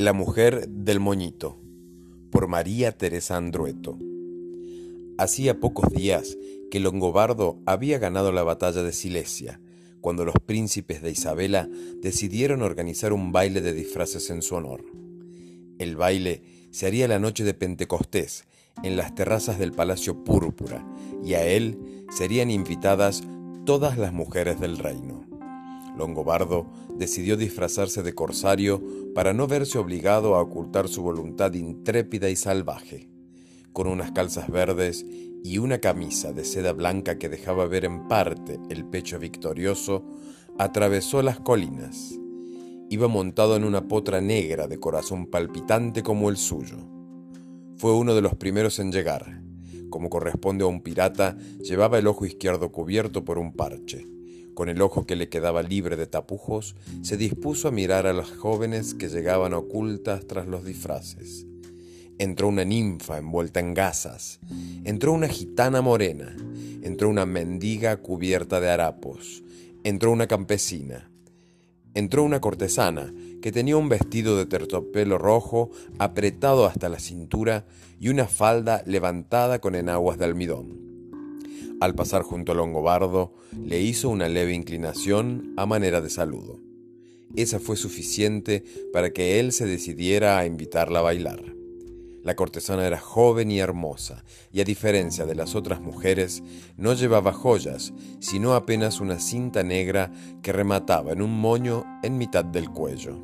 La mujer del moñito, por María Teresa Andrueto. Hacía pocos días que Longobardo había ganado la batalla de Silesia, cuando los príncipes de Isabela decidieron organizar un baile de disfraces en su honor. El baile se haría la noche de Pentecostés en las terrazas del Palacio Púrpura y a él serían invitadas todas las mujeres del reino. Longobardo decidió disfrazarse de corsario para no verse obligado a ocultar su voluntad intrépida y salvaje. Con unas calzas verdes y una camisa de seda blanca que dejaba ver en parte el pecho victorioso, atravesó las colinas. Iba montado en una potra negra de corazón palpitante como el suyo. Fue uno de los primeros en llegar. Como corresponde a un pirata, llevaba el ojo izquierdo cubierto por un parche. Con el ojo que le quedaba libre de tapujos, se dispuso a mirar a las jóvenes que llegaban ocultas tras los disfraces. Entró una ninfa envuelta en gasas, entró una gitana morena, entró una mendiga cubierta de harapos, entró una campesina, entró una cortesana que tenía un vestido de tertopelo rojo apretado hasta la cintura y una falda levantada con enaguas de almidón. Al pasar junto a Longobardo, le hizo una leve inclinación a manera de saludo. Esa fue suficiente para que él se decidiera a invitarla a bailar. La cortesana era joven y hermosa, y a diferencia de las otras mujeres, no llevaba joyas, sino apenas una cinta negra que remataba en un moño en mitad del cuello.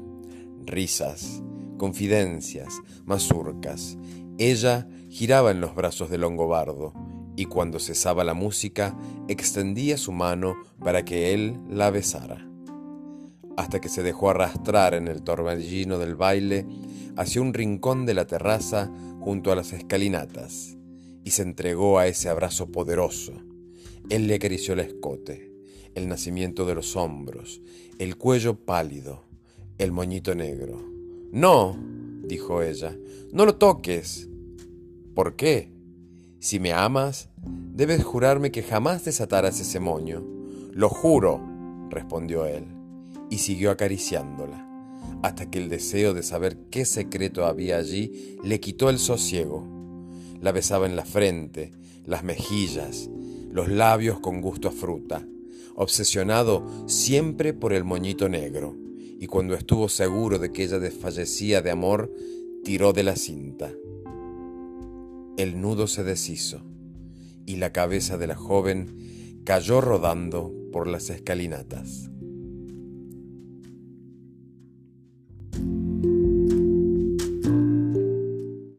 Risas, confidencias, mazurcas. Ella giraba en los brazos de Longobardo, y cuando cesaba la música extendía su mano para que él la besara, hasta que se dejó arrastrar en el torbellino del baile hacia un rincón de la terraza junto a las escalinatas, y se entregó a ese abrazo poderoso. Él le acarició el escote, el nacimiento de los hombros, el cuello pálido, el moñito negro. No, dijo ella, no lo toques. ¿Por qué? Si me amas, debes jurarme que jamás desatarás ese moño. Lo juro, respondió él, y siguió acariciándola, hasta que el deseo de saber qué secreto había allí le quitó el sosiego. La besaba en la frente, las mejillas, los labios con gusto a fruta, obsesionado siempre por el moñito negro, y cuando estuvo seguro de que ella desfallecía de amor, tiró de la cinta. El nudo se deshizo y la cabeza de la joven cayó rodando por las escalinatas.